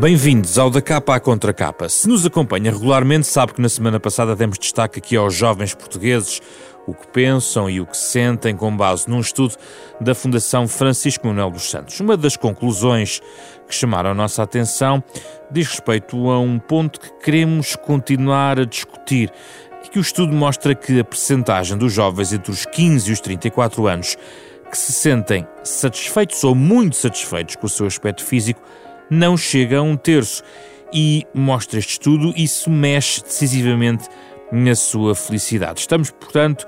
Bem-vindos ao Da Capa à Contra Capa. Se nos acompanha regularmente, sabe que na semana passada demos destaque aqui aos jovens portugueses, o que pensam e o que sentem com base num estudo da Fundação Francisco Manuel dos Santos. Uma das conclusões que chamaram a nossa atenção diz respeito a um ponto que queremos continuar a discutir e que o estudo mostra que a percentagem dos jovens entre os 15 e os 34 anos que se sentem satisfeitos ou muito satisfeitos com o seu aspecto físico não chega a um terço. E mostra este estudo, isso mexe decisivamente na sua felicidade. Estamos, portanto,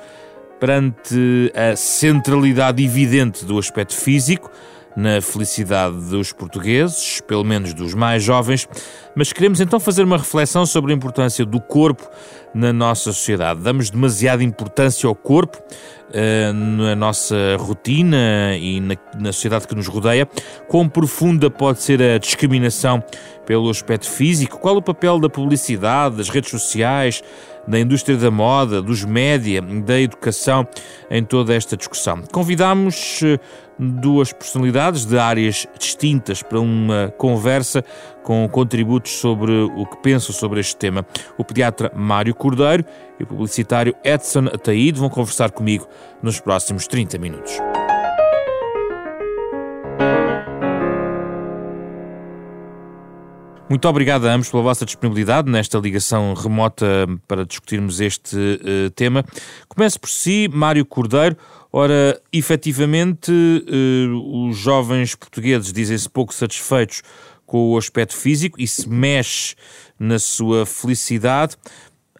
perante a centralidade evidente do aspecto físico na felicidade dos portugueses, pelo menos dos mais jovens, mas queremos então fazer uma reflexão sobre a importância do corpo na nossa sociedade. Damos demasiada importância ao corpo uh, na nossa rotina e na, na sociedade que nos rodeia. Quão profunda pode ser a discriminação pelo aspecto físico? Qual o papel da publicidade, das redes sociais, da indústria da moda, dos média, da educação em toda esta discussão? Convidamos eh, duas personalidades de áreas distintas para uma conversa com contributos sobre o que pensam sobre este tema. O pediatra Mário Cordeiro e o publicitário Edson Ataíde vão conversar comigo nos próximos 30 minutos. Muito obrigado a ambos pela vossa disponibilidade nesta ligação remota para discutirmos este uh, tema. Começo por si, Mário Cordeiro. Ora, efetivamente, uh, os jovens portugueses dizem-se pouco satisfeitos com o aspecto físico, isso mexe na sua felicidade.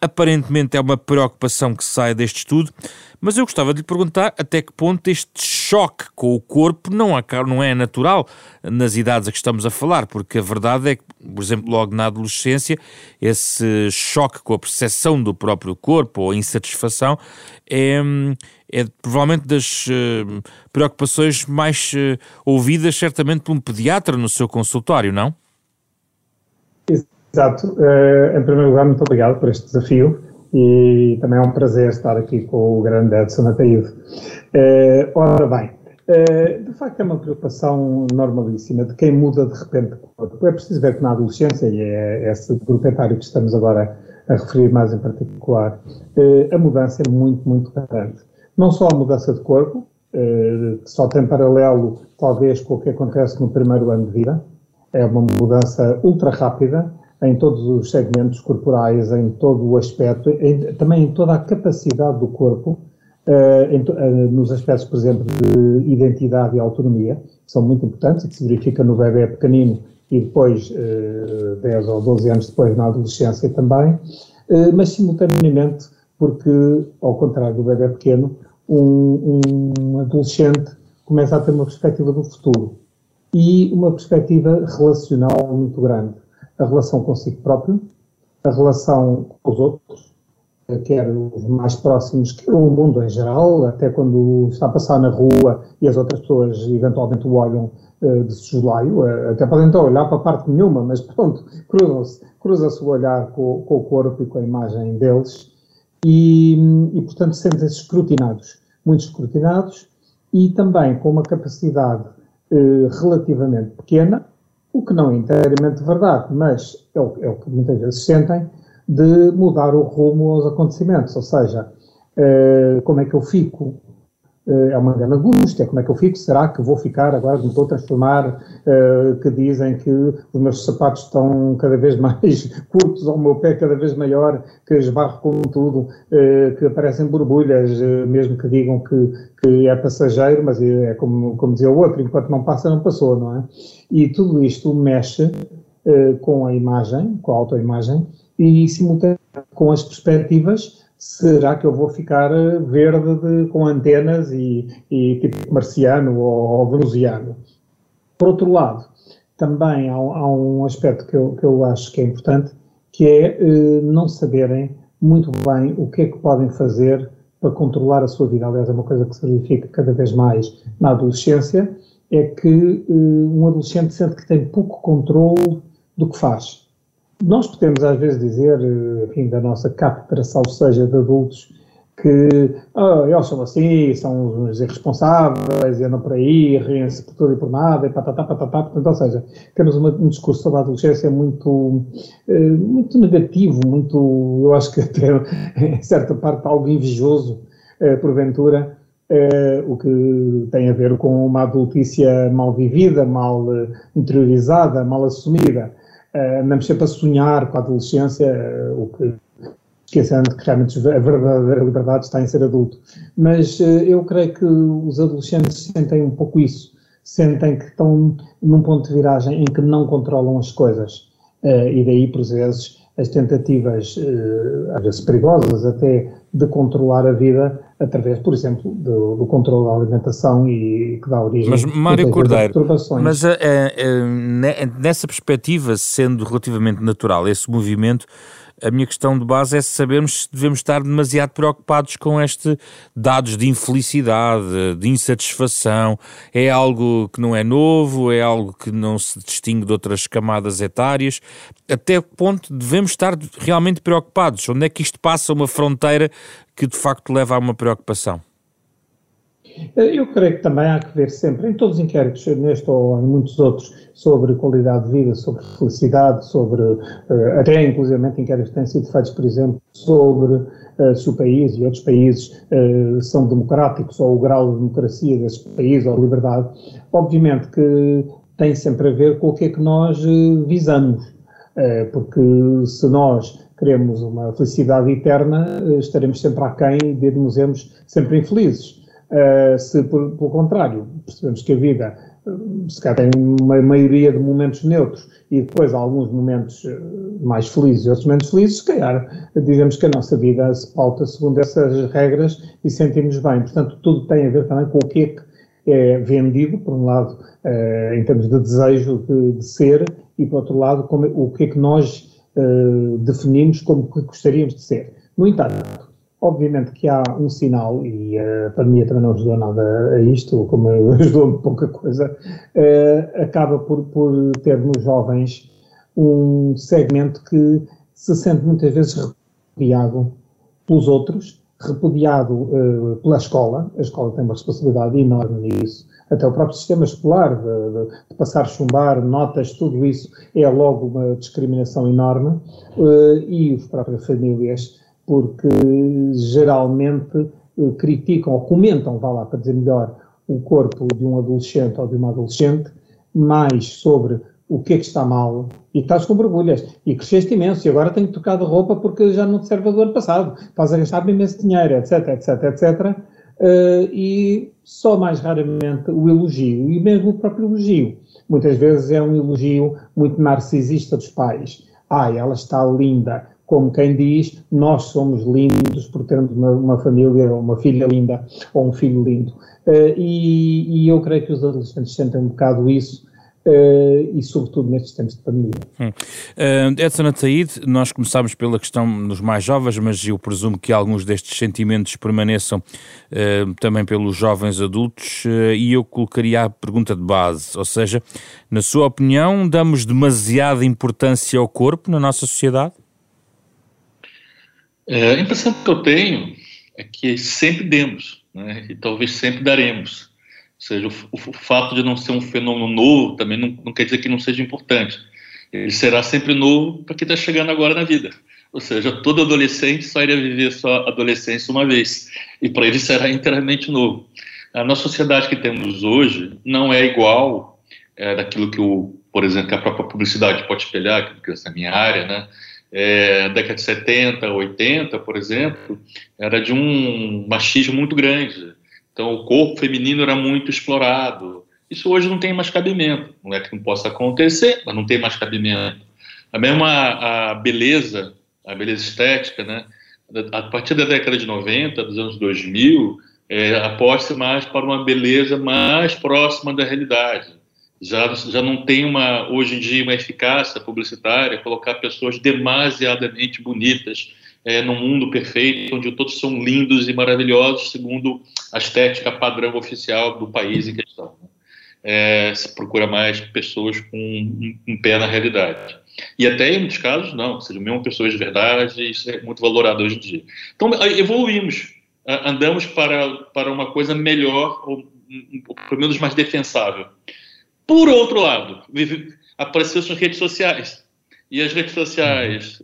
Aparentemente é uma preocupação que sai deste estudo, mas eu gostava de lhe perguntar até que ponto este choque com o corpo não, é natural nas idades a que estamos a falar, porque a verdade é que, por exemplo, logo na adolescência, esse choque com a percepção do próprio corpo ou a insatisfação é, é provavelmente das uh, preocupações mais uh, ouvidas, certamente, por um pediatra no seu consultório, não? Exato. Uh, em primeiro lugar, muito obrigado por este desafio e também é um prazer estar aqui com o grande Edson Ataíde. Uh, ora bem, uh, de facto é uma preocupação normalíssima de quem muda de repente o corpo. É preciso ver que na adolescência, e é esse grupo etário que estamos agora a referir mais em particular, uh, a mudança é muito, muito grande. Não só a mudança de corpo, que só tem paralelo talvez com o que acontece no primeiro ano de vida, é uma mudança ultra rápida, em todos os segmentos corporais, em todo o aspecto, em, também em toda a capacidade do corpo, uh, em, uh, nos aspectos, por exemplo, de identidade e autonomia, que são muito importantes e que se verifica no bebê pequenino e depois, uh, 10 ou 12 anos depois, na adolescência também, uh, mas simultaneamente, porque, ao contrário do bebê pequeno, um, um adolescente começa a ter uma perspectiva do futuro e uma perspectiva relacional muito grande a relação consigo próprio, a relação com os outros, quer os mais próximos, quer o mundo em geral, até quando está a passar na rua e as outras pessoas eventualmente o olham uh, de soslaio, uh, até podem então olhar para parte nenhuma, mas pronto, cruzam-se, cruza-se o olhar com, com, o corpo e com a imagem deles. E, e portanto, sentem-se escrutinados, muito escrutinados e também com uma capacidade relativamente pequena, o que não é inteiramente verdade, mas é o, é o que muitas vezes sentem, de mudar o rumo aos acontecimentos, ou seja, uh, como é que eu fico? Uh, é uma grande angústia, como é que eu fico? Será que vou ficar agora, me estou a transformar, uh, que dizem que os meus sapatos estão cada vez mais curtos, ou o meu pé cada vez maior, que esbarro com tudo, que aparecem borbulhas, mesmo que digam que, que é passageiro, mas é como, como dizia o outro, enquanto não passa, não passou, não é? E tudo isto mexe uh, com a imagem, com a autoimagem, e simultaneamente com as perspectivas será que eu vou ficar verde de, com antenas e, e, tipo marciano ou, ou venusiano? Por outro lado, também há, há, um aspecto que eu, que eu acho que é importante, que é eh, não saberem muito bem o que é que podem fazer para controlar a sua vida. Aliás, é uma coisa que se verifica cada vez mais na adolescência, é que uh, um adolescente sente que tem pouco controle do que faz. Nós podemos às vezes dizer, uh, enfim, da nossa cátedra, salvo seja de adultos, que oh, eles são assim, são os irresponsáveis, andam por aí, riem-se por tudo e por nada, e patatá, patatá, portanto, ou seja, temos uma, um discurso sobre a adolescência muito, eh, muito negativo, muito, eu acho que até em certa parte algo invejoso, eh, porventura, eh, o que tem a ver com uma adultícia mal vivida, mal eh, interiorizada, mal assumida. Eh, andamos sempre a sonhar com a adolescência, eh, o que esquecendo que realmente a verdadeira liberdade está em ser adulto. Mas uh, eu creio que os adolescentes sentem um pouco isso, sentem que estão num ponto de viragem em que não controlam as coisas. E daí, por vezes, as tentativas, uh, às vezes perigosas até, de controlar a vida através, por exemplo, do, do controle da alimentação e que dá origem mas, Mário Cordeiro, mas nessa perspectiva, sendo relativamente natural esse movimento, a minha questão de base é sabermos se devemos estar demasiado preocupados com este dados de infelicidade, de insatisfação. É algo que não é novo, é algo que não se distingue de outras camadas etárias. Até que ponto devemos estar realmente preocupados? Onde é que isto passa uma fronteira que de facto leva a uma preocupação? Eh, eu creio que também há que ver sempre, em todos os inquéritos, neste ou em muitos outros, sobre qualidade de vida, sobre felicidade, sobre, uh, até inclusive inquéritos que têm sido feitos, por exemplo, sobre uh, se o país e outros países são democráticos ou o grau de democracia desses países ou liberdade, obviamente que tem sempre a ver com o que é que nós visamos, porque se nós queremos uma felicidade eterna, estaremos sempre aquém e diremos sempre infelizes. Uh, se, por, pelo contrário, percebemos que a vida se calhar tem uma maioria de momentos neutros e depois alguns momentos eh, mais felizes e outros menos felizes, se calhar digamos que a nossa vida se pauta segundo essas regras e sentimos bem. Portanto, tudo tem a ver também com o que é que é vendido, por um lado, em termos de desejo de, de, ser, e por outro lado, como, o que é que nós definimos como que gostaríamos de ser. No entanto, Obviamente que há um sinal, e a pandemia também não ajudou nada a isto, como ajudou pouca coisa, uh, acaba por, por ter nos jovens um segmento que se sente muitas vezes repudiado pelos outros, repudiado uh, pela escola, a escola tem uma responsabilidade enorme nisso, até o próprio sistema escolar, de, de, de passar chumbar, notas, tudo isso é logo uma discriminação enorme, uh, e as próprias famílias porque geralmente eh, criticam ou comentam, vá lá para dizer melhor, o corpo de um adolescente ou de uma adolescente, mais sobre o que é que está mal e estás com borbulhas e cresceste imenso e agora tenho que trocar de roupa porque já não te serve do ano passado, estás a gastar imenso dinheiro, etc, etc, etc. Uh, e só mais raramente o elogio e mesmo o próprio elogio. Muitas vezes é um elogio muito narcisista dos pais. Ai, ela está linda, como quem diz, nós somos lindos por termos uma, uma família, uma filha linda ou um filho lindo. Uh, e, e, eu creio que os adolescentes sentem um bocado isso. Uh, e sobretudo nestes tempos de pandemia. Hum. Uh, Edson Ataíde, nós começámos pela questão dos mais jovens, mas eu presumo que alguns destes sentimentos permaneçam uh, também pelos jovens adultos, e eu colocaria a pergunta de base, ou seja, na sua opinião, damos demasiada importância ao corpo na nossa sociedade? É, a impressão que eu tenho é que sempre demos, né, e talvez sempre daremos. Ou seja, o, o, fato de não ser um fenômeno novo também não, não quer dizer que não seja importante. Ele será sempre novo para quem está chegando agora na vida. Ou seja, todo adolescente só iria viver sua adolescência uma vez, e para ele será inteiramente novo. A nossa sociedade que temos hoje não é igual é, daquilo que, o, por exemplo, que a própria publicidade pode espelhar, que é essa minha área, né? É, década de 70, 80, por exemplo, era de um machismo muito grande. Então, o corpo feminino era muito explorado. Isso hoje não tem mais cabimento. Não é que não possa acontecer, mas não tem mais cabimento. A mesma a beleza, a beleza estética, né? a partir da década de 90, dos anos 2000, é, aposta mais para uma beleza mais próxima da realidade. Já, já não tem uma, hoje em dia, uma eficácia publicitária colocar pessoas demasiadamente bonitas é, num mundo perfeito, onde todos são lindos e maravilhosos, segundo a estética padrão oficial do país em questão. É, se procura mais pessoas com um, um, pé na realidade. E até em muitos casos, não, sejam mesmo pessoas de verdade, isso é muito valorado hoje em dia. Então, evoluímos andamos para, para uma coisa melhor, ou, ou pelo menos mais defensável. Por outro lado, apareceu as redes sociais. E as redes sociais,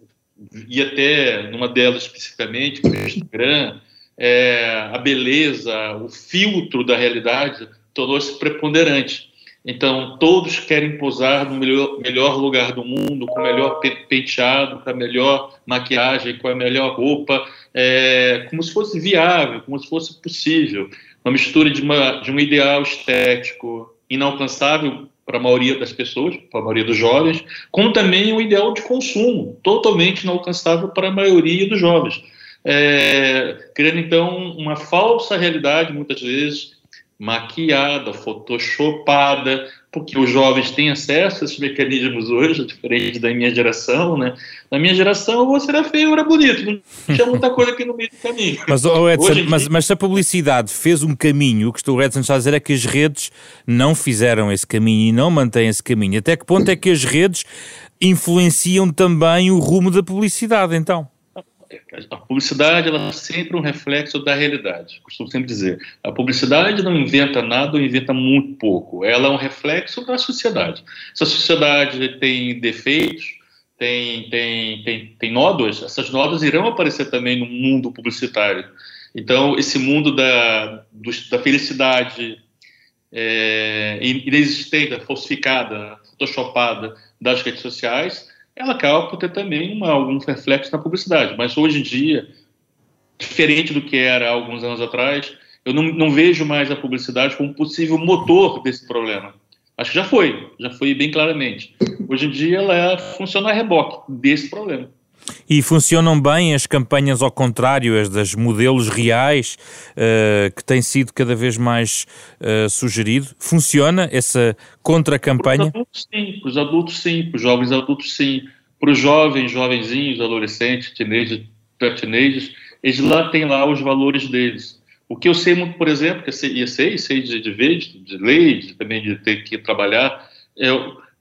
e até numa delas especificamente, o Instagram, é, a beleza, o filtro da realidade tornou-se preponderante. Então, todos querem posar no melhor, melhor lugar do mundo, com o melhor penteado, com a melhor maquiagem, com a melhor roupa, é, como se fosse viável, como se fosse possível. Uma mistura de, uma, de um ideal estético inalcançável para a maioria das pessoas, para a maioria dos jovens, como também um ideal de consumo totalmente inalcançável para a maioria dos jovens. É, criando, então, uma falsa realidade, muitas vezes, maquiada, photoshopada, porque os jovens têm acesso a esses mecanismos hoje, diferente da minha geração, né? Na minha geração, você era feio, era bonito, não tinha muita coisa aqui no meio do caminho. Mas, oh Edson, dia... mas, mas, se a publicidade fez um caminho, o que o Edson está a dizer é que as redes não fizeram esse caminho e não mantêm esse caminho. Até que ponto é que as redes influenciam também o rumo da publicidade, então? A publicidade ela é sempre um reflexo da realidade. Costumo sempre dizer, a publicidade não inventa nada ou inventa muito pouco. Ela é um reflexo da sociedade. Se a sociedade tem defeitos, tem, tem, tem, tem nódoas, essas nódoas irão aparecer também no mundo publicitário. Então, esse mundo da, do, da felicidade é, inexistente, falsificada, photoshopada das redes sociais, ela acaba por ter também uma, algum reflexo na publicidade. Mas hoje em dia, diferente do que era há alguns anos atrás, eu não, não vejo mais a publicidade como possível motor desse problema. Acho que já foi, já foi bem claramente. Hoje em dia ela é, funciona a reboque desse problema. E funcionam bem as campanhas ao contrário, as das modelos reais, uh, que tem sido cada vez mais uh, sugerido? Funciona essa contra-campanha? Para os adultos, sim. Para os adultos, sim. Para os jovens adultos, sim. Para os jovens, jovenzinhos, adolescentes, teenagers, pré-teenagers, eles lá têm lá os valores deles. O que eu sei muito, por exemplo, que eu sei, sei, sei de, de ver, de, de ler, de, também de ter que trabalhar, é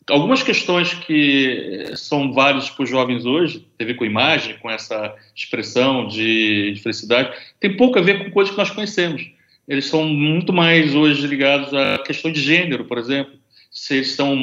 algumas questões que são válidas para os jovens hoje, tem a ver com imagem, com essa expressão de, de, felicidade, tem pouco a ver com coisas que nós conhecemos. Eles são muito mais hoje ligados à questão de gênero, por exemplo se eles são,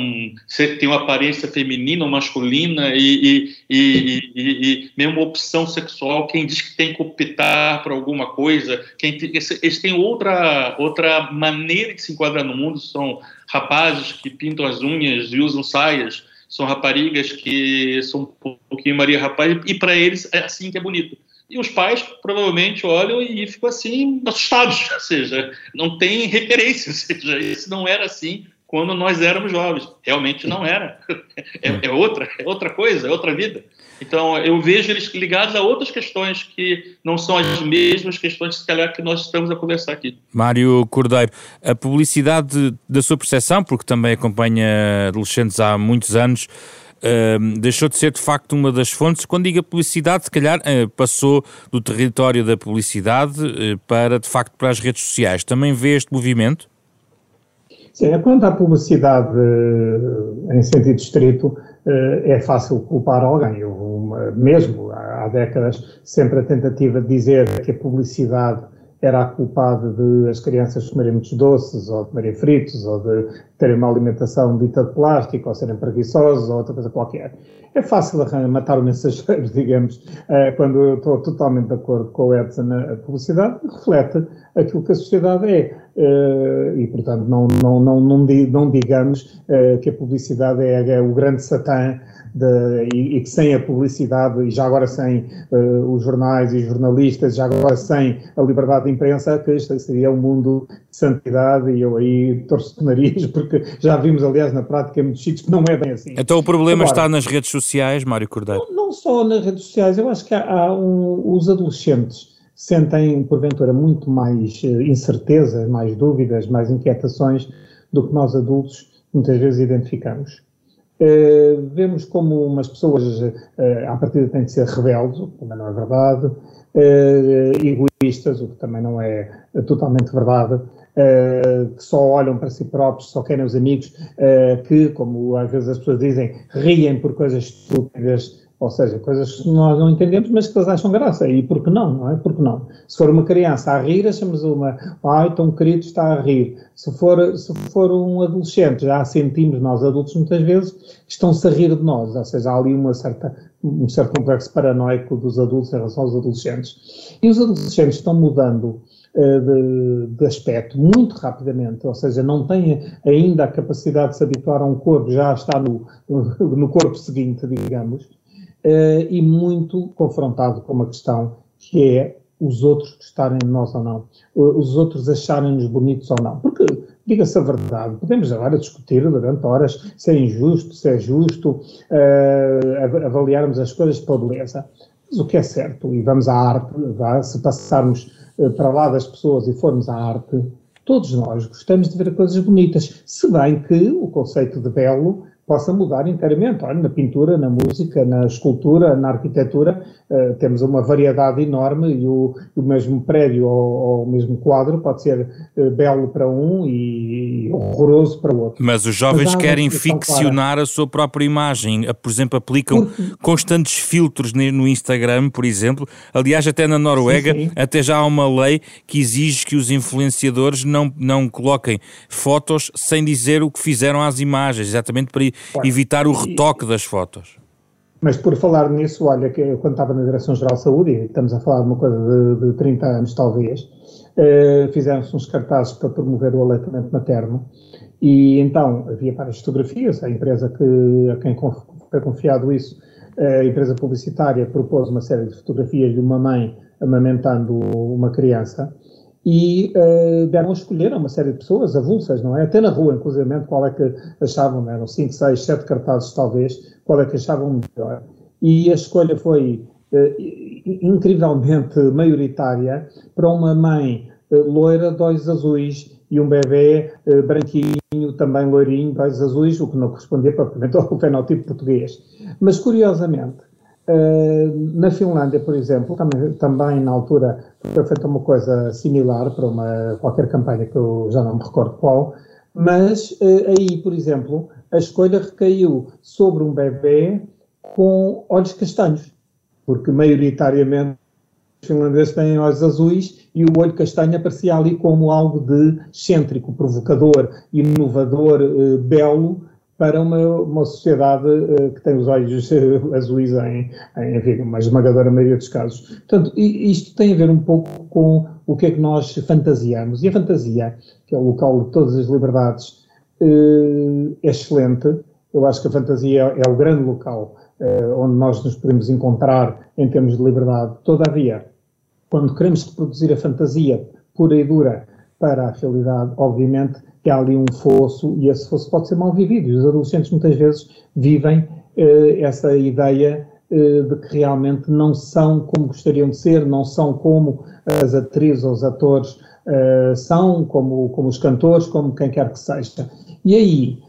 se têm uma aparência feminina ou masculina e, e, e, e, mesmo opção sexual, quem diz que tem que optar por alguma coisa, quem, eles têm outra, outra maneira de se enquadrar no mundo, são rapazes que pintam as unhas e usam saias, são raparigas que são um pouquinho Maria Rapaz, e para eles é assim que é bonito. E os pais provavelmente olham e ficam assim assustados, ou seja, não tem referência, ou seja, isso não era assim quando nós éramos jovens. Realmente não era. É, é, outra, é outra coisa, é outra vida. Então, eu vejo eles ligados a outras questões que não são as mesmas questões, se calhar, que nós estamos a conversar aqui. Mário Cordeiro, a publicidade da sua percepção, porque também acompanha adolescentes há muitos anos, Uh, deixou de ser de facto uma das fontes. Quando diga publicidade, se calhar uh, passou do território da publicidade uh, para de facto para as redes sociais. Também vê este movimento? Sim, quanto à publicidade eh, em sentido estrito, eh, é fácil culpar alguém. Uma, mesmo há décadas, sempre a tentativa de dizer que a publicidade era a culpada de as crianças comerem muitos doces, ou comerem fritos, ou de terem uma alimentação dita de plástico, ou serem preguiçosos, ou outra coisa qualquer. É fácil matar o mensageiro, digamos, eh, quando eu estou totalmente de acordo com o Edson, a publicidade reflete aquilo que a sociedade é. Uh, e, portanto, não, não, não, não, digamos uh, que a publicidade é, é o grande satã de, e, que sem a publicidade, e já agora sem uh, os jornais e os jornalistas, já agora sem a liberdade de imprensa, que este seria um mundo de santidade e eu aí torço de nariz porque porque já vimos, aliás, na prática, em muitos sítios que não é bem assim. Então o problema Agora, está nas redes sociais, Mário Cordeiro? Não, não, só nas redes sociais, eu acho que há, há um, os adolescentes sentem, porventura, muito mais uh, incertezas, mais dúvidas, mais inquietações do que nós adultos muitas vezes identificamos. Uh, vemos como umas pessoas, uh, à partida, têm de ser rebeldes, o que também não é verdade, uh, egoístas, o que também não é totalmente verdade, que só olham para si próprios, só querem os amigos, que, como às vezes as pessoas dizem, riem por coisas estúpidas, ou seja, coisas que nós não entendemos, mas que elas acham graça. E por que não, não é? Por que não? Se for uma criança a rir, achamos uma, ai, tão querido está a rir. Se for, se for um adolescente, já sentimos nós adultos muitas vezes, estão-se a rir de nós. Ou seja, há ali uma certa, um certo complexo paranoico dos adultos em relação aos adolescentes. E os adolescentes estão mudando uh, de, de, aspecto muito rapidamente, ou seja, não têm ainda a capacidade de se habituar a um corpo, já está no, no corpo seguinte, digamos uh, e muito confrontado com uma questão que é os outros gostarem de nós ou não, os outros acharem-nos bonitos ou não. Porque, diga-se a verdade, podemos agora discutir durante horas se é injusto, se é justo, uh, avaliarmos as coisas pela beleza. Mas o que é certo, e vamos à arte, se passarmos para lá das pessoas e formos à arte, todos nós gostamos de ver coisas bonitas, se bem que o conceito de belo possa mudar inteiramente. Olha, na pintura, na música, na escultura, na arquitetura, uh, temos uma variedade enorme e o, o mesmo prédio ou, ou, o mesmo quadro pode ser uh, belo para um e, horroroso para o outro. Mas os jovens Mas querem ficcionar a sua própria imagem. Por exemplo, aplicam Porque... constantes filtros no Instagram, por exemplo. Aliás, até na Noruega, sim, sim. até já há uma lei que exige que os influenciadores não, não coloquem fotos sem dizer o que fizeram às imagens, exatamente para evitar o retoque das fotos. Mas por falar nisso, olha, que eu, quando estava na Direção-Geral de Saúde, e estamos a falar de uma coisa de, de 30 anos talvez, eh, fizeram-se uns cartazes para promover o aleitamento materno, e então havia várias fotografias, a empresa que, a quem foi confiado isso, a empresa publicitária propôs uma série de fotografias de uma mãe amamentando uma criança, e uh, deram a escolher a uma série de pessoas avulsas, não é? Até na rua, inclusive, qual é que achavam, eram 5, 6, 7 cartazes talvez, qual é que achavam melhor. E a escolha foi uh, incrivelmente maioritária para uma mãe uh, loira olhos azuis e um bebê branquinho, também loirinho, olhos azuis, o que não correspondia propriamente ao fenótipo português. Mas, curiosamente, na Finlândia, por exemplo, também, também, na altura foi feita uma coisa similar para uma qualquer campanha que eu já não me recordo qual, mas uh, aí, por exemplo, a escolha recaiu sobre um bebê com olhos castanhos, porque maioritariamente os finlandeses têm olhos azuis e o olho castanho aparecia ali como algo de excêntrico, provocador, inovador, uh, belo, para uma, uma sociedade uh, que tem os olhos uh, azuis em, em, enfim, uma esmagadora maioria dos casos. Portanto, isto tem a ver um pouco com o que é que nós fantasiamos. E a fantasia, que é o local de todas as liberdades, uh, é excelente. Eu acho que a fantasia é o grande local onde nós nos podemos encontrar em termos de liberdade. Todavia, quando queremos reproduzir a fantasia pura e dura para a realidade, obviamente, que há ali um fosso e esse fosso pode ser mal vivido. E os adolescentes muitas vezes vivem eh, essa ideia eh, de que realmente não são como gostariam de ser, não são como as atrizes ou os atores eh, são, como, como os cantores, como quem quer que seja. E aí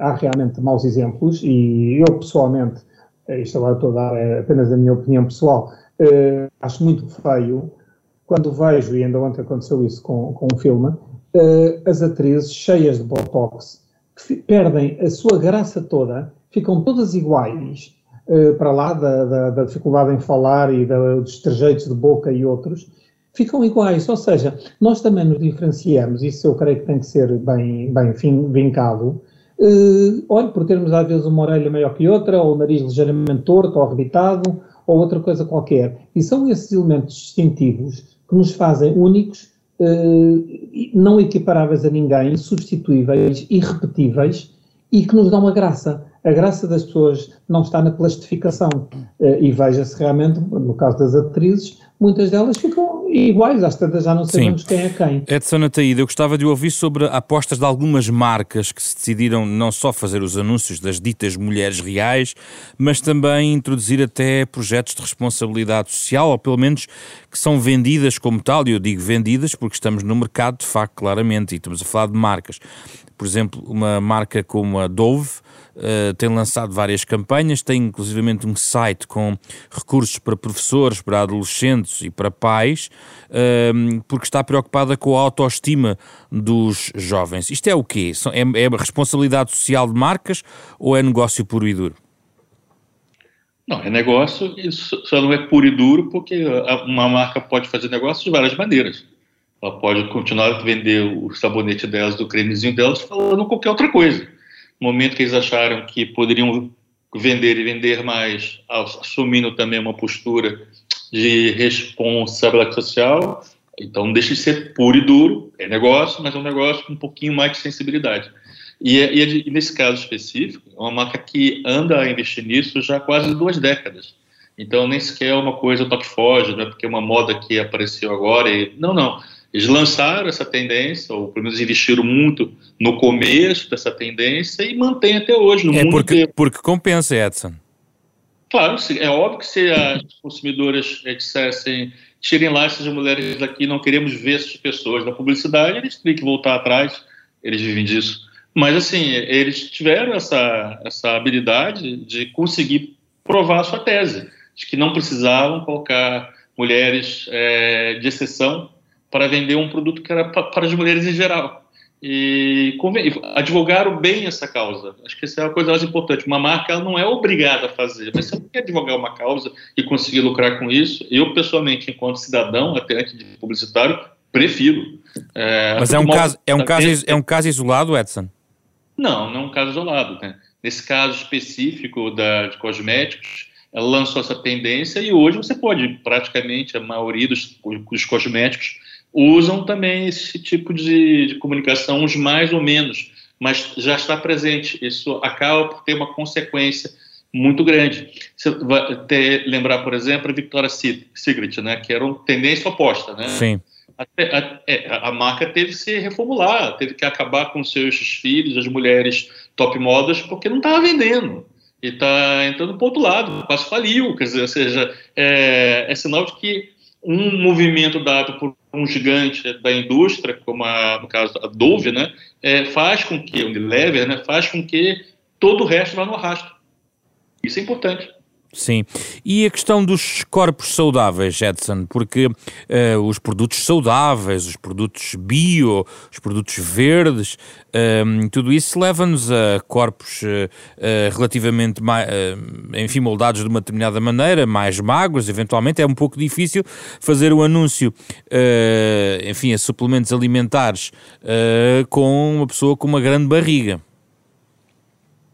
há realmente maus exemplos e eu pessoalmente, isto agora estou a dar apenas a minha opinião pessoal, acho muito feio quando vejo, e ainda ontem aconteceu isso com, com um filme, uh, as atrizes cheias de botox, que perdem a sua graça toda, ficam todas iguais, uh, para lá da, da, da, dificuldade em falar e da, dos trejeitos de boca e outros, ficam iguais. Ou seja, nós também nos diferenciamos, isso eu creio que tem que ser bem, bem vincado. Uh, olha, por termos às vezes uma orelha maior que outra, ou o nariz ligeiramente torto ou arrebitado, ou outra coisa qualquer. E são esses elementos distintivos que nos fazem únicos uh, não equiparáveis a ninguém, substituíveis, irrepetíveis e que nos dão a graça. a graça das pessoas não está na plastificação. Uh, e veja-se realmente, no caso das atrizes, muitas delas ficam iguais, às tantas já não sabemos Sim. quem é quem. Edson Ataída, eu gostava de ouvir sobre apostas de algumas marcas que se decidiram não só fazer os anúncios das ditas mulheres reais, mas também introduzir até projetos de responsabilidade social, ou pelo menos que são vendidas como tal, e eu digo vendidas porque estamos no mercado de facto, claramente, e estamos a falar de marcas. Por exemplo, uma marca como a Dove, Uh, tem lançado várias campanhas, tem inclusivamente um site com recursos para professores, para adolescentes e para pais, uh, porque está preocupada com a autoestima dos jovens. Isto é o quê? É, é responsabilidade social de marcas ou é negócio puro e duro? Não, é negócio, isso só não é puro e duro porque uma marca pode fazer negócio de várias maneiras. Ela pode continuar a vender o sabonete delas, do cremezinho delas, falando qualquer outra coisa momento que eles acharam que poderiam vender e vender mais, assumindo também uma postura de responsabilidade social, então deixa de ser puro e duro, é negócio, mas é um negócio com um pouquinho mais de sensibilidade. E, é, e, é nesse caso específico, é uma marca que anda a investir nisso já há quase duas décadas. Então nem sequer é uma coisa toque foge, não é porque é uma moda que apareceu agora. E, não, não. Eles lançaram essa tendência, ou pelo menos investiram muito no começo dessa tendência e mantém até hoje no é mundo porque, inteiro. porque compensa, Edson. Claro, é óbvio que se as consumidoras dissessem tirem lá essas mulheres daqui, não queremos ver essas pessoas na publicidade, eles teriam que voltar atrás, eles vivem disso. Mas, assim, eles tiveram essa, essa habilidade de conseguir provar a sua tese, de que não precisavam colocar mulheres é, de exceção para vender um produto que era para as mulheres em geral. E advogaram bem essa causa. Acho que essa é a coisa mais importante. Uma marca ela não é obrigada a fazer, mas se ela quer advogar uma causa e conseguir lucrar com isso, eu pessoalmente, enquanto cidadão, até antes de publicitário, prefiro. É, mas é um, caso, é, um caso, é um caso isolado, Edson? Não, não é um caso isolado. Né? Nesse caso específico da, de cosméticos, ela lançou essa tendência e hoje você pode, praticamente, a maioria dos, dos cosméticos usam também esse tipo de, de comunicação, uns mais ou menos, mas já está presente. Isso acaba por ter uma consequência muito grande. Você vai ter, lembrar, por exemplo, a Victoria's Secret, né, que era uma tendência oposta, né? Sim. A, a, é, a, marca teve que se reformular, teve que acabar com seus filhos, as mulheres top modas, porque não estava vendendo. E está entrando para outro lado, quase faliu. Quer dizer, ou seja, é, é sinal de que um movimento dado por um gigante da indústria, como a, no caso a Dove, né, é, faz com que, o Unilever, né, faz com que todo o resto vá no arrasto. Isso é importante. Sim. E a questão dos corpos saudáveis, Edson, porque uh, os produtos saudáveis, os produtos bio, os produtos verdes, uh, tudo isso leva-nos a corpos uh, relativamente, mais, enfim, moldados de uma determinada maneira, mais magros, eventualmente. É um pouco difícil fazer o anúncio, enfim, a suplementos alimentares com uma pessoa com uma grande barriga.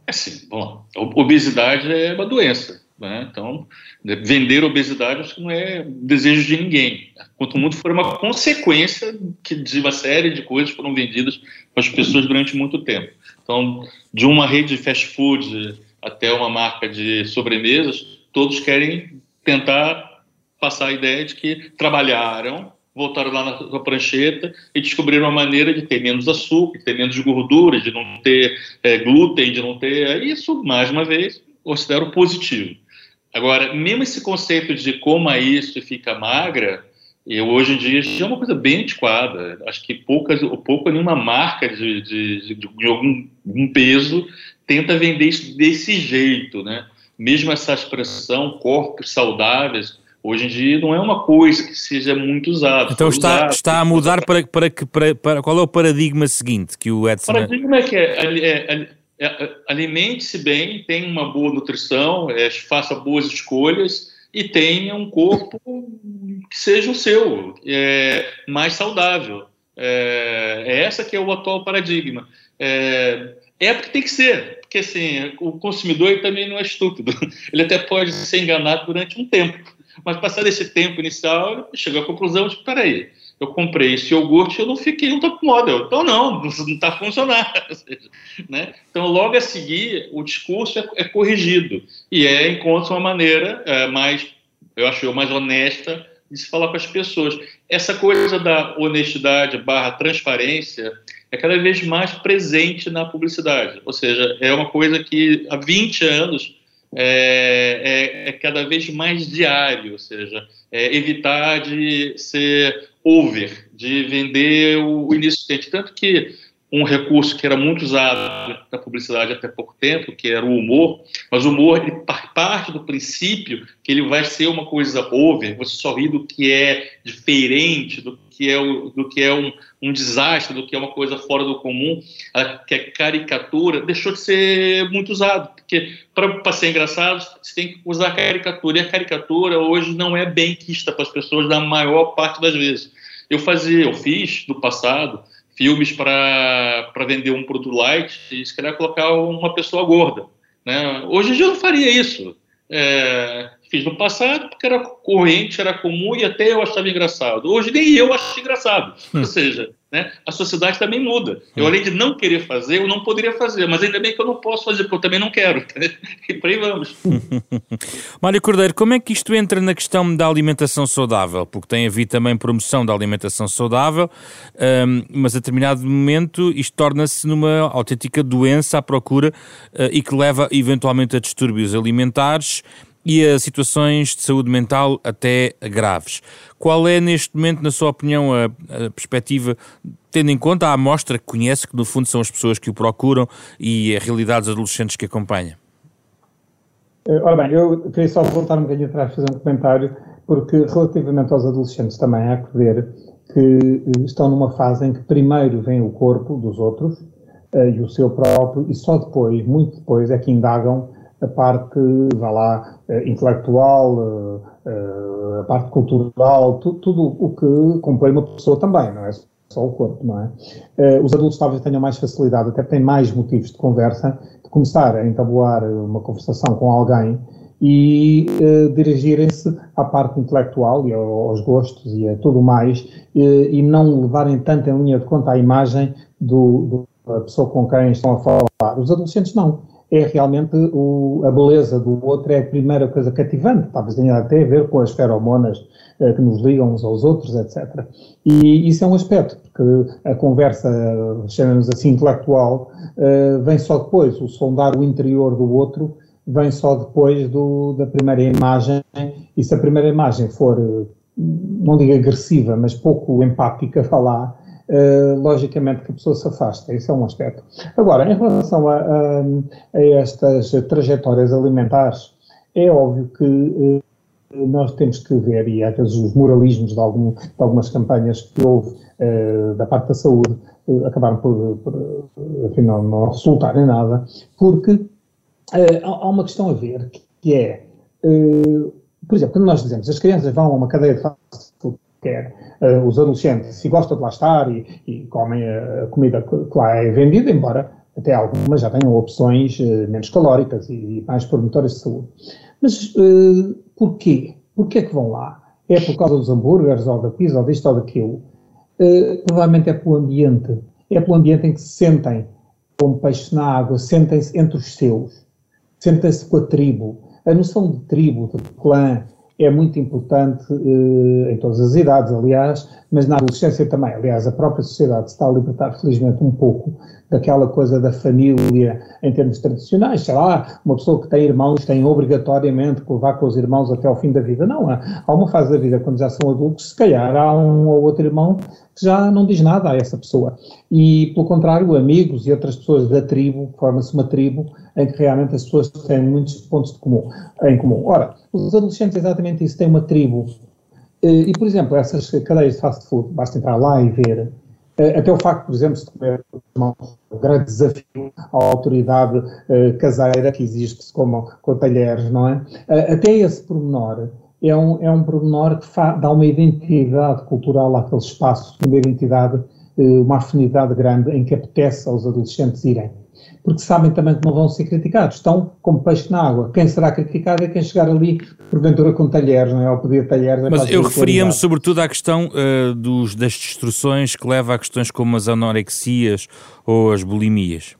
É sim, bom, obesidade é uma doença né? Então, vender obesidade acho que não é desejo de ninguém. Quanto muito for uma consequência que de uma série de coisas foram vendidas para as pessoas durante muito tempo. Então, de uma rede de fast food até uma marca de sobremesas, todos querem tentar passar a ideia de que trabalharam, voltaram lá na, prancheta e descobriram uma maneira de ter menos açúcar, de ter menos gordura, de não ter é, glúten, de não ter. Isso, mais uma vez, considero positivo. Agora, mesmo esse conceito de coma isso e fica magra, eu, hoje em dia já é uma coisa bem antiquada. Acho que poucas, pouco nenhuma marca de, de, de, de algum, algum, peso tenta vender isso desse jeito, né? Mesmo essa expressão corpos saudáveis, hoje em dia não é uma coisa que seja muito usada. Então está, usado, está a mudar para, para, para, para, qual é o paradigma seguinte que o Edson... O paradigma é que é, é, é é, é, alimente-se bem, tenha uma boa nutrição, é, faça boas escolhas e tenha um corpo que seja o seu, é, mais saudável. É, é, essa que é o atual paradigma. É, é porque tem que ser, porque assim, o consumidor também não é estúpido. Ele até pode ser enganado durante um tempo, Mas passado esse tempo inicial, chegou à conclusão de, peraí, eu comprei esse iogurte eu não fiquei um top model. Então, não, não está funcionando. né? Então, logo a seguir, o discurso é, é corrigido e é encontra uma maneira é, mais, eu acho, mais honesta de se falar com as pessoas. Essa coisa da honestidade barra transparência é cada vez mais presente na publicidade. Ou seja, é uma coisa que há 20 anos é, é, é cada vez mais diário, ou seja, é evitar de ser over, de vender o, o iniciante. Tanto que um recurso que era muito usado na publicidade até pouco tempo, que era o humor, mas o humor ele parte do princípio que ele vai ser uma coisa over, você só ri do que é diferente, do que é, o, do que é um, um desastre, do que é uma coisa fora do comum, a, que é caricatura, deixou de ser muito usado, porque para ser engraçado, você tem que usar a caricatura, e a caricatura hoje não é bem quista para as pessoas na maior parte das vezes. Eu fazia, eu fiz no passado, filmes para vender um produto light e se calhar colocar uma pessoa gorda. Né? Hoje em dia eu não faria isso. É, fiz no passado porque era corrente, era comum e até eu achava engraçado. Hoje nem eu acho engraçado. Ou seja, né, a sociedade também muda. Eu, além de não querer fazer, eu não poderia fazer, mas ainda bem que eu não posso fazer, porque eu também não quero. e por aí vamos. Mário Cordeiro, como é que isto entra na questão da alimentação saudável? Porque tem havido também promoção da alimentação saudável, um, mas a determinado momento isto torna-se numa autêntica doença à procura uh, e que leva eventualmente a distúrbios alimentares e a situações de saúde mental até graves. Qual é, neste momento, na sua opinião, a, a perspectiva, tendo em conta a amostra que conhece, que no fundo são as pessoas que o procuram e a realidade dos adolescentes que acompanha? Eh, ora bem, eu queria só voltar um bocadinho atrás fazer um comentário, porque relativamente aos adolescentes também há que ver que eh, estão numa fase em que primeiro vem o corpo dos outros uh, e o seu próprio, e só depois, muito depois, é que indagam a parte, vá lá, eh, intelectual, eh, eh, a parte cultural, tudo, o que compõe uma pessoa também, não é só o corpo, não é? Os adultos talvez tenham mais facilidade, até têm mais motivos de conversa, de começar a entabular uma conversação com alguém e dirigirem-se à parte intelectual e aos gostos e a tudo mais e não levarem tanto em linha de conta a imagem do, do, da pessoa com quem estão a falar. Os adolescentes não é realmente o, a beleza do outro é a primeira coisa cativante, talvez tenha até a ver com as feromonas eh, que nos ligam uns aos outros, etc. E isso é um aspecto, porque a conversa, chamamos assim, intelectual, eh, vem só depois, o sondar o interior do outro vem só depois do, da primeira imagem, e se a primeira imagem for, eh, não digo agressiva, mas pouco empática, lá, Uh, logicamente que a pessoa se afasta, isso é um aspecto. Agora, em relação a, a, a estas trajetórias alimentares, é óbvio que uh, nós temos que ver, e às vezes os moralismos de, algum, de algumas campanhas que houve uh, da parte da saúde acabaram por, por afinal, não resultar em nada, porque há uma questão a ver, que é, por exemplo, quando nós dizemos as crianças vão a uma cadeia de fast quer uh, os adolescentes, se gostam de lá estar e, e comem a comida que lá é vendida, embora até algumas já tenham opções uh, menos calóricas e, e, mais promotoras de saúde. Mas uh, porquê? Porquê é que vão lá? É por causa dos hambúrgueres, ou da pizza, ou disto ou daquilo? Uh, provavelmente é pelo ambiente. É pelo ambiente em que se sentem como peixe na água, sentem-se entre os seus, sentem-se com a tribo. A noção de tribo, de clã, é muito importante eh, em todas as idades, aliás, mas na adolescência também. Aliás, a própria sociedade está a libertar, felizmente, um pouco daquela coisa da família em termos tradicionais. Sei lá, uma pessoa que tem irmãos tem obrigatoriamente que levar com os irmãos até ao fim da vida. Não, há uma fase da vida, quando já são adultos, se calhar há um ou outro irmão que já não diz nada a essa pessoa. E, pelo contrário, amigos e outras pessoas da tribo, forma-se uma tribo em que realmente as pessoas têm muitos pontos comum, em comum. Ora, os adolescentes exatamente isso, têm uma tribo. Eh, e, por exemplo, essas cadeias de fast food, basta entrar lá e ver, até o facto, por exemplo, de comer um grande desafio à autoridade uh, caseira que existe se com talheres, não é? Uh, até esse pormenor é um, é um pormenor que dá uma identidade cultural àquele espaço, uma identidade uma afinidade grande em que apetece aos adolescentes irem porque sabem também que não vão ser criticados. Estão como peixe na água. Quem será criticado é quem chegar ali, porventura, com talheres, não é? Ou pedir talheres. É Mas eu referia-me sobretudo à questão uh, dos, das destruções que leva a questões como as anorexias ou as bulimias.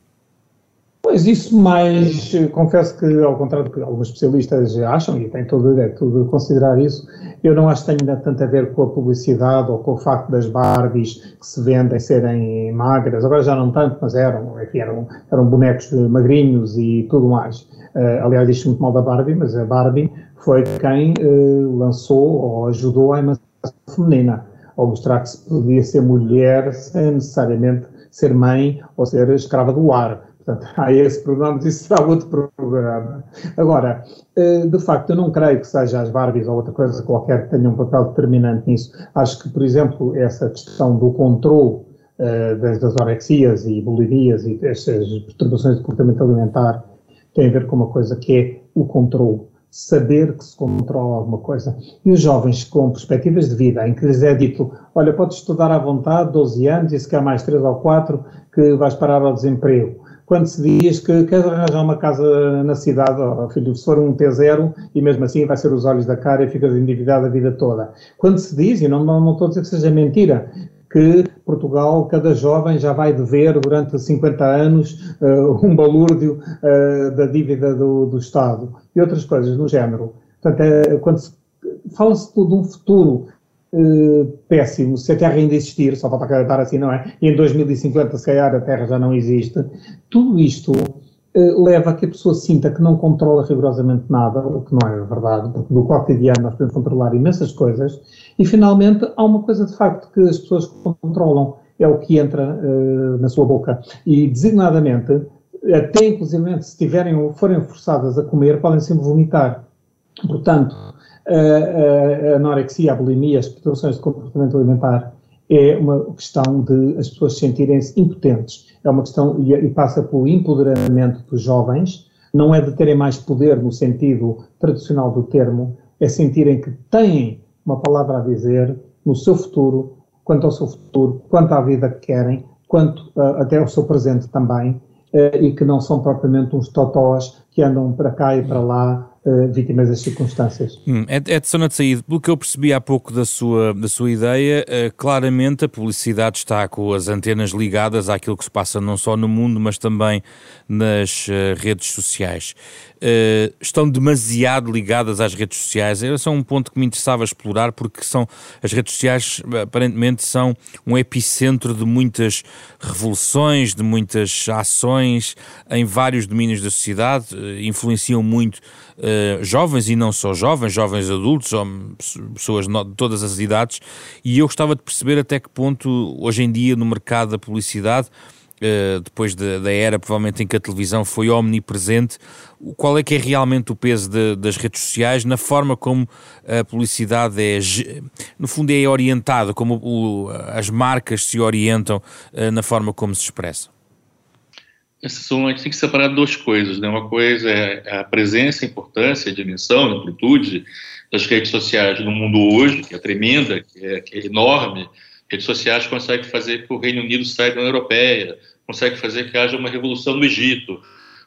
Pois isso mais, confesso que ao contrário do que alguns especialistas acham, e tem todo o direito de considerar isso, eu não acho que tenha tanto a ver com a publicidade ou com o facto das Barbies que se vendem serem magras, agora já não tanto, mas eram, enfim, eram, eram bonecos magrinhos e tudo mais. Uh, aliás, diz muito mal da Barbie, mas a Barbie foi quem uh, lançou ou ajudou a emancipação feminina, ao mostrar que se podia ser mulher sem necessariamente ser mãe ou ser escrava do ar Portanto, há esse programa, isso será outro programa. Agora, eh, de facto, eu não creio que seja as Barbies ou outra coisa qualquer que tenha um papel determinante nisso. Acho que, por exemplo, essa questão do controle uh, das, anexias e bulimias e essas perturbações de comportamento alimentar tem a ver com uma coisa que é o controle. Saber que se controla alguma coisa. E os jovens com perspectivas de vida, em que lhes é dito: olha, podes estudar à vontade, 12 anos, e se quer mais 3 ou 4, que vais parar ao desemprego quando se diz que quer arranjar uma casa na cidade, oh, filho, se for um T0 e mesmo assim vai ser os olhos da cara e ficas endividado a vida toda. Quando se diz, e não, não, não estou a dizer que seja mentira, que Portugal, cada jovem já vai dever durante 50 anos uh, um balúrdio uh, da dívida do, do, Estado e outras coisas do género. Portanto, é, quando fala-se de um futuro uh, péssimo, se a Terra ainda existir, só falta acreditar assim, não é? E em 2050, se calhar, a Terra já não existe. Tudo isto uh, leva a que a pessoa sinta que não controla rigorosamente nada, o que não é verdade, porque no cotidiano nós podemos controlar imensas coisas, e finalmente há uma coisa de facto que as pessoas controlam, é o que entra uh, na sua boca. E designadamente, até inclusive se tiverem, forem forçadas a comer, podem sempre vomitar. Portanto, a, a anorexia, a bulimia, as perturbações de comportamento alimentar é uma questão de as pessoas sentirem-se impotentes. É uma questão e, e passa pelo empoderamento dos jovens, não é de terem mais poder no sentido tradicional do termo, é sentirem que têm uma palavra a dizer no seu futuro, quanto ao seu futuro, quanto à vida que querem, quanto uh, até ao seu presente também, uh, e que não são propriamente uns totós que andam para cá e para lá uh, vítimas das circunstâncias. Hum, Edson Saíde, pelo que eu percebi há pouco da sua, da sua ideia, uh, claramente a publicidade está com as antenas ligadas àquilo que se passa não só no mundo, mas também nas uh, redes sociais. Uh, estão demasiado ligadas às redes sociais. Esse é um ponto que me interessava explorar, porque são as redes sociais aparentemente são um epicentro de muitas revoluções, de muitas ações em vários domínios da sociedade, uh, influenciam muito uh, jovens e não só jovens, jovens adultos, pessoas de todas as idades, e eu gostava de perceber até que ponto hoje em dia no mercado da publicidade depois de, da era provavelmente em que a televisão foi omnipresente, qual é que é realmente o peso de, das redes sociais na forma como a publicidade é, no fundo é orientada, como o, as marcas se orientam uh, na forma como se expressam? São, a gente tem que separar duas coisas, né? Uma coisa é a presença, a importância, a dimensão, a amplitude das redes sociais no mundo hoje, que é tremenda, que é, que é enorme. Redes sociais conseguem fazer que o Reino Unido saia da União Europeia, consegue fazer que haja uma revolução no Egito,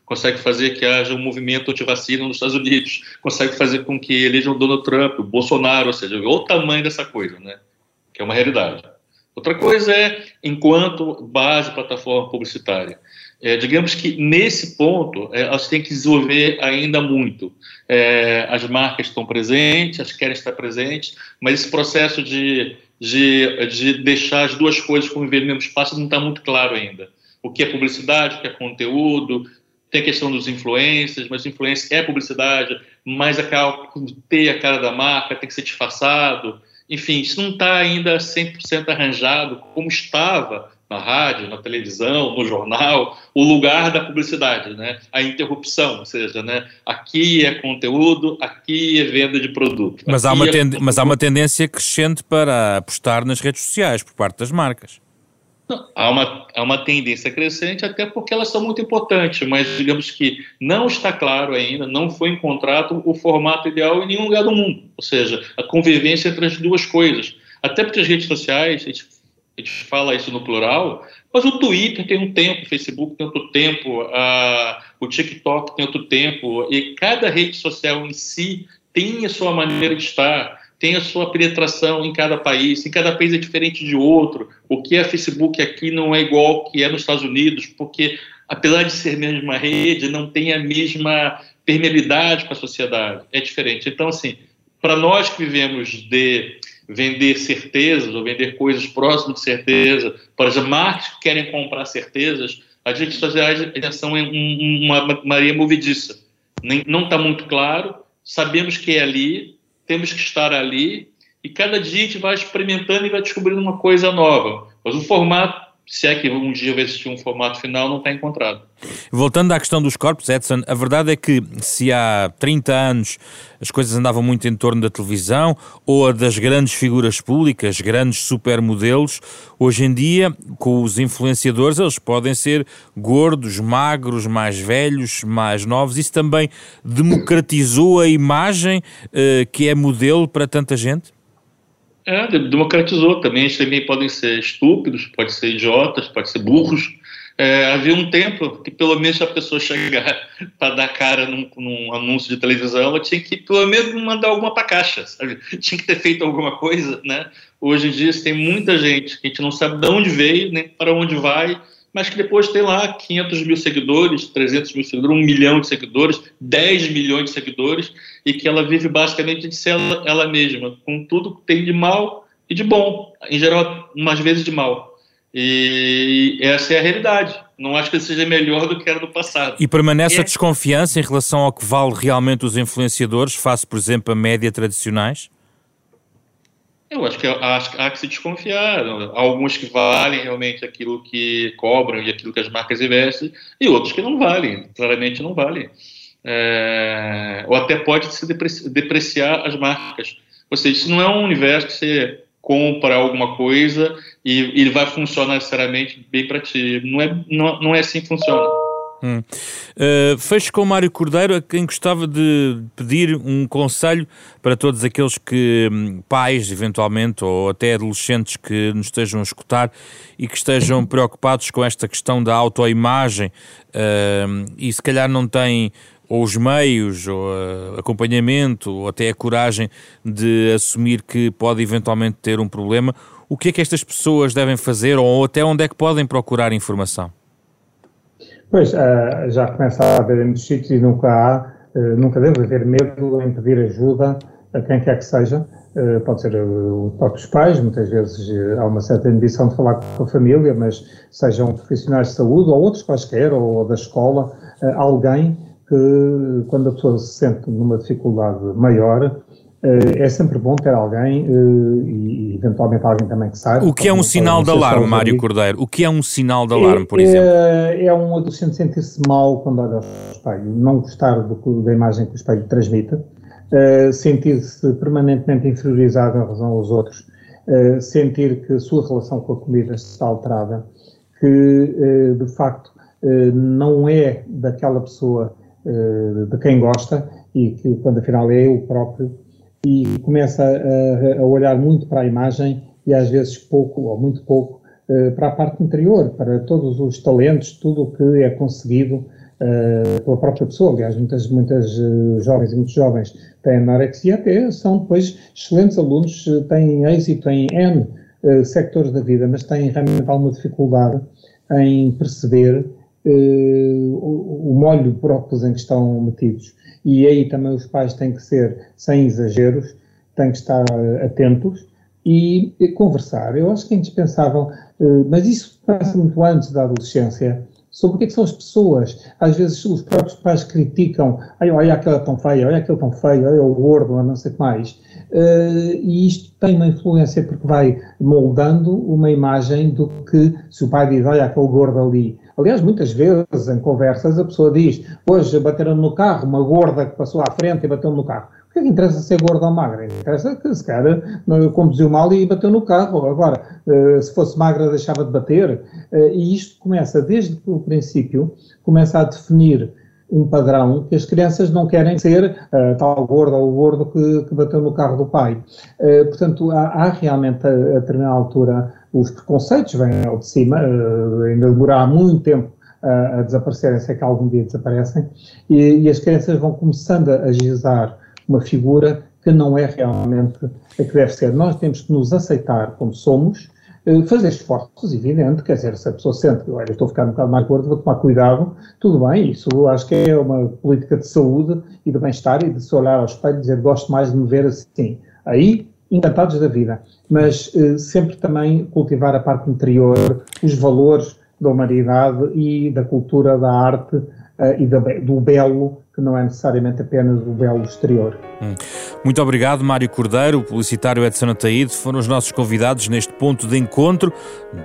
consegue fazer que haja um movimento anti-vacina nos Estados Unidos, consegue fazer com que elejam Donald Trump, o Bolsonaro, ou seja, o tamanho dessa coisa, né? que é uma realidade. Outra coisa é, enquanto base plataforma publicitária, é, digamos que nesse ponto é, elas têm que desenvolver ainda muito. É, as marcas estão presentes, elas querem estar presentes, mas esse processo de, de, de deixar as duas coisas conviver no mesmo espaço não está muito claro ainda o que é publicidade, o que é conteúdo, tem a questão dos influencers, mas influência é publicidade, mas acaba por ter a cara da marca, tem que ser disfarçado. Enfim, isso não está ainda 100% arranjado como estava na rádio, na televisão, no jornal, o lugar da publicidade, né? A interrupção, ou seja, né? Aqui é conteúdo, aqui é venda de produto. Mas, há uma, é mas há uma tendência crescente para apostar nas redes sociais por parte das marcas. Há, uma, há uma tendência crescente, até porque elas são muito importantes, mas digamos que não está claro ainda, não foi encontrado o formato ideal em nenhum lugar do mundo. Ou seja, a convivência entre as duas coisas. Até porque as redes sociais, a gente fala isso no plural, mas o Twitter tem um tempo, o Facebook tem outro tempo, a, o TikTok tem outro tempo, e cada rede social em si tem a sua maneira de estar, tem a sua penetração em cada país, em cada país é diferente de outro. O que é Facebook aqui não é igual ao que é nos Estados Unidos, porque apesar de ser a mesma rede, não tem a mesma permeabilidade com a sociedade, é diferente. Então, assim, para nós que vivemos de vender certezas ou vender coisas próximas de certeza, por exemplo, marcas que querem comprar certezas, as redes sociais são uma maria movediça. Não está muito claro, sabemos que é ali, temos que estar ali, e cada dia a gente vai experimentando e vai descobrindo uma coisa nova. Mas o formato se é que um dia vai existir um formato final, não está encontrado. Voltando à questão dos corpos, Edson, a verdade é que se há 30 anos as coisas andavam muito em torno da televisão ou das grandes figuras públicas, grandes supermodelos, hoje em dia, com os influenciadores, eles podem ser gordos, magros, mais velhos, mais novos. Isso também democratizou a imagem uh, que é modelo para tanta gente? É, democratizou também. Eles também podem ser estúpidos, podem ser idiotas, podem ser burros. É, havia um tempo que pelo menos a pessoa chegar para dar cara num, num, anúncio de televisão, ela tinha que pelo menos mandar alguma para caixa, sabe? Tinha que ter feito alguma coisa, né? Hoje em dia tem muita gente que a gente não sabe de onde veio, nem para onde vai, mas que depois tem lá 500 mil seguidores, 300 mil seguidores, 1 milhão de seguidores, 10 milhões de seguidores, e que ela vive basicamente de ser ela, ela mesma, com tudo que tem de mal e de bom, em geral, umas vezes de mal. E essa é a realidade. Não acho que seja melhor do que era no passado. E permanece é. a desconfiança em relação ao que vale realmente os influenciadores, face, por exemplo, a média tradicionais? Eu acho que há, que se desconfiar. Alguns que valem realmente aquilo que cobram e aquilo que as marcas investem, e outros que não valem, claramente não valem. É, ou até pode se depreciar as marcas. Ou seja, isso não é um universo que você compra alguma coisa e ele vai funcionar necessariamente bem para ti. Não é, não, não é assim que funciona. Hum. Uh, fecho com o Mário Cordeiro, a quem gostava de pedir um conselho para todos aqueles que, hum, pais, eventualmente, ou até adolescentes que nos estejam a escutar e que estejam preocupados com esta questão da autoimagem uh, e se calhar não têm ou os meios, ou uh, acompanhamento, ou até a coragem de assumir que pode eventualmente ter um problema, o que é que estas pessoas devem fazer ou até onde é que podem procurar informação? Pois, uh, já começa a haver em muitos sítios e nunca há, uh, nunca deve haver medo em pedir ajuda a quem quer que seja. Uh, pode ser os próprios pais, muitas vezes há uma certa ambição de falar com a família, mas sejam profissionais de saúde ou outros quaisquer, ou da escola, alguém que, quando a pessoa se sente numa dificuldade maior, eh, é sempre bom ter alguém eh, e eventualmente alguém também que saiba. O que é um sinal de alarme, Mário Cordeiro? O que é um sinal de alarme, por é, exemplo? É um adolescente sentir-se mal quando olha ao espelho, não gostar do, da imagem que o espelho transmite, uh, sentir-se permanentemente inferiorizado em relação aos outros, uh, sentir que a sua relação com a comida está alterada, que uh, de facto não é daquela pessoa de quem gosta e que quando afinal é o próprio e começa a, a, olhar muito para a imagem e às vezes pouco ou muito pouco uh, para a parte interior, para todos os talentos, tudo o que é conseguido uh, pela própria pessoa. Aliás, muitas, muitas uh, jovens e muitos jovens têm anorexia até, são depois excelentes alunos, têm êxito em N sectores da vida, mas têm realmente alguma dificuldade em perceber o, o molho de brócolis em que estão metidos e aí também os pais têm que ser sem exageros, têm que estar eh, atentos e, e conversar. Eu acho que é indispensável, mas isso passa muito antes da adolescência, sobre o que, é que, são as pessoas. Às vezes os próprios pais criticam, olha aquela tão feia, olha aquele tão feio, olha o gordo, ou não sei o que mais. Uh, e isto tem uma influência porque vai moldando uma imagem do que, se o pai diz, olha aquele gordo ali, Aliás, muitas vezes em conversas a pessoa diz: Hoje bateram no carro, uma gorda que passou à frente e bateu no carro. O que é que interessa ser gorda ou magra? Interessa que se calhar conduziu mal e bateu no carro. Agora, eh, se fosse magra, deixava de bater. Eh, e isto começa desde o princípio, começa a definir um padrão que as crianças não querem ser uh, tal gordo ou gordo que, que, bateu no carro do pai. Uh, portanto, há, há realmente, a, a determinada altura, os preconceitos vêm ao de cima, uh, ainda demorará muito tempo a, a desaparecerem, sei que algum dia desaparecem, e, e as crianças vão começando a agilizar uma figura que não é realmente a que deve ser. Nós temos que nos aceitar como somos, eh, fazer esforços, evidente, quer dizer, se a pessoa sente que, olha, estou a ficar um bocado mais gordo, vou tomar cuidado, tudo bem, isso acho que é uma política de saúde e de bem-estar e de se olhar ao espelho e dizer, gosto mais de me ver assim. Aí, encantados da vida, mas eh, sempre também cultivar a parte interior, os valores da humanidade e da cultura, da arte uh, e da, do belo, que não é necessariamente apenas o belo exterior. Hum. Muito obrigado, Mário Cordeiro, o publicitário Edson Ataíde, foram os nossos convidados neste ponto de encontro,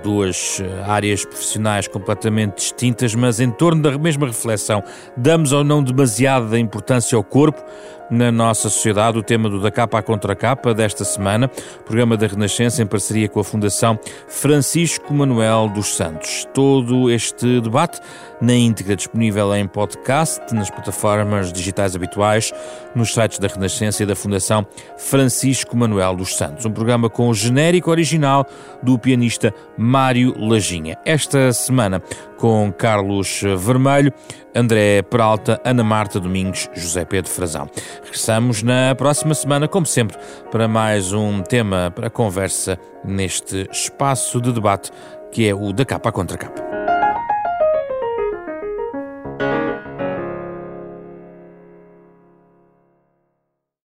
duas eh, áreas profissionais completamente distintas, mas em torno da mesma reflexão. Damos ou não demasiada importância ao corpo? na nossa sociedade, o tema do Da Capa à Contra Capa desta semana, programa da Renascença em parceria com a Fundação Francisco Manuel dos Santos. Todo este debate na íntegra disponível em podcast, nas plataformas digitais habituais, nos sites da Renascença e da Fundação Francisco Manuel dos Santos. Um programa com o genérico original do pianista Mário Lajinha. Esta semana com Carlos Vermelho, André Peralta, Ana Marta Domingos, José Pedro Frazão. Regressamos na próxima semana, como sempre, para mais um tema para conversa neste espaço de debate que é o da capa contra capa.